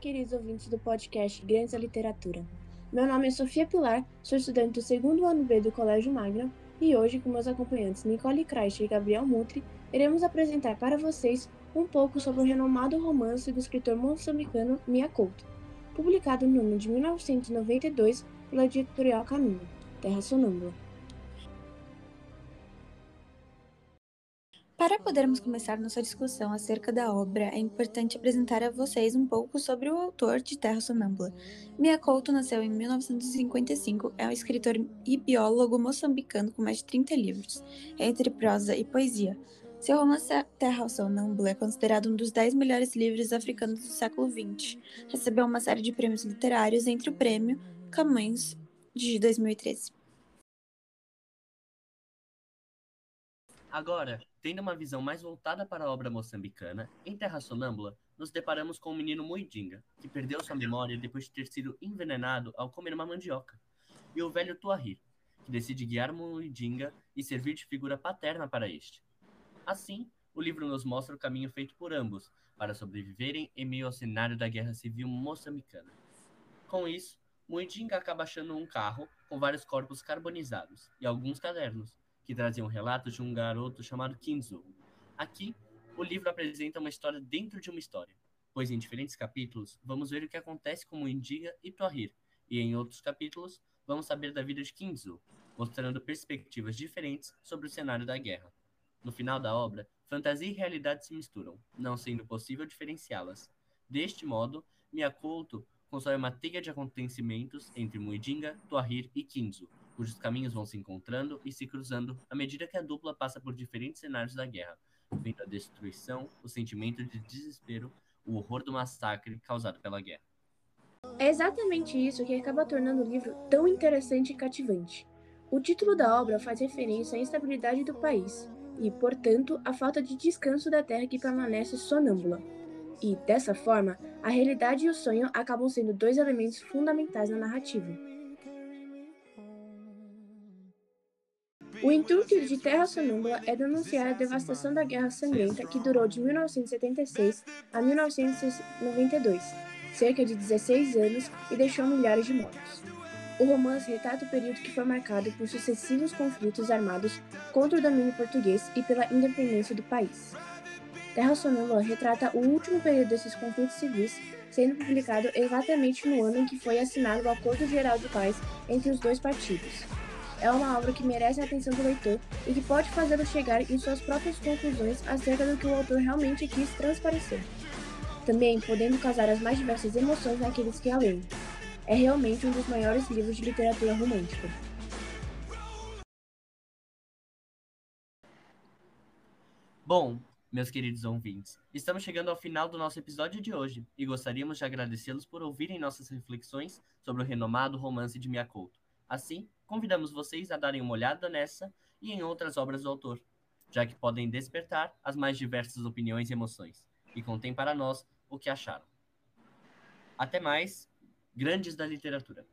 queridos ouvintes do podcast Grandes da Literatura. Meu nome é Sofia Pilar, sou estudante do segundo ano B do Colégio Magna e hoje, com meus acompanhantes Nicole Kreischer e Gabriel Mutri, iremos apresentar para vocês um pouco sobre o renomado romance do escritor moçambicano Mia Couto, publicado no ano de 1992 pela editorial Caminho, Terra Sonâmbula. Para podermos começar nossa discussão acerca da obra, é importante apresentar a vocês um pouco sobre o autor de Terra Sonâmbula. Mia Couto nasceu em 1955, é um escritor e biólogo moçambicano com mais de 30 livros, entre prosa e poesia. Seu romance Terra Sonâmbula é considerado um dos 10 melhores livros africanos do século XX. Recebeu uma série de prêmios literários, entre o prêmio Camões de 2013. Agora, tendo uma visão mais voltada para a obra moçambicana, em Terra Sonâmbula, nos deparamos com o menino Muidinga, que perdeu sua memória depois de ter sido envenenado ao comer uma mandioca, e o velho Tuahir, que decide guiar Muidinga e servir de figura paterna para este. Assim, o livro nos mostra o caminho feito por ambos para sobreviverem em meio ao cenário da guerra civil moçambicana. Com isso, Muidinga acaba achando um carro com vários corpos carbonizados e alguns cadernos, que traziam relatos de um garoto chamado Kinzo. Aqui, o livro apresenta uma história dentro de uma história, pois em diferentes capítulos vamos ver o que acontece com Indiga e Toahir, e em outros capítulos vamos saber da vida de Kinzo, mostrando perspectivas diferentes sobre o cenário da guerra. No final da obra, fantasia e realidade se misturam, não sendo possível diferenciá-las. Deste modo, Miyakoto constrói uma teia de acontecimentos entre Muidinga, Toahir e Kinzo, cujos caminhos vão se encontrando e se cruzando à medida que a dupla passa por diferentes cenários da guerra, vendo a destruição, o sentimento de desespero, o horror do massacre causado pela guerra. É exatamente isso que acaba tornando o livro tão interessante e cativante. O título da obra faz referência à instabilidade do país e, portanto, à falta de descanso da terra que permanece sonâmbula. E, dessa forma, a realidade e o sonho acabam sendo dois elementos fundamentais na narrativa. O intuito de Terra Sonâmbula é denunciar a devastação da Guerra Sangrenta que durou de 1976 a 1992, cerca de 16 anos, e deixou milhares de mortos. O romance retrata o período que foi marcado por sucessivos conflitos armados contra o domínio português e pela independência do país. Terra Sonâmbula retrata o último período desses conflitos civis, sendo publicado exatamente no ano em que foi assinado o Acordo Geral de Paz entre os dois partidos é uma obra que merece a atenção do leitor e que pode fazê-lo chegar em suas próprias conclusões acerca do que o autor realmente quis transparecer. Também podendo causar as mais diversas emoções naqueles que a leem. É realmente um dos maiores livros de literatura romântica. Bom, meus queridos ouvintes, estamos chegando ao final do nosso episódio de hoje e gostaríamos de agradecê-los por ouvirem nossas reflexões sobre o renomado romance de Miyakoto. Assim, convidamos vocês a darem uma olhada nessa e em outras obras do autor, já que podem despertar as mais diversas opiniões e emoções, e contem para nós o que acharam. Até mais, grandes da literatura.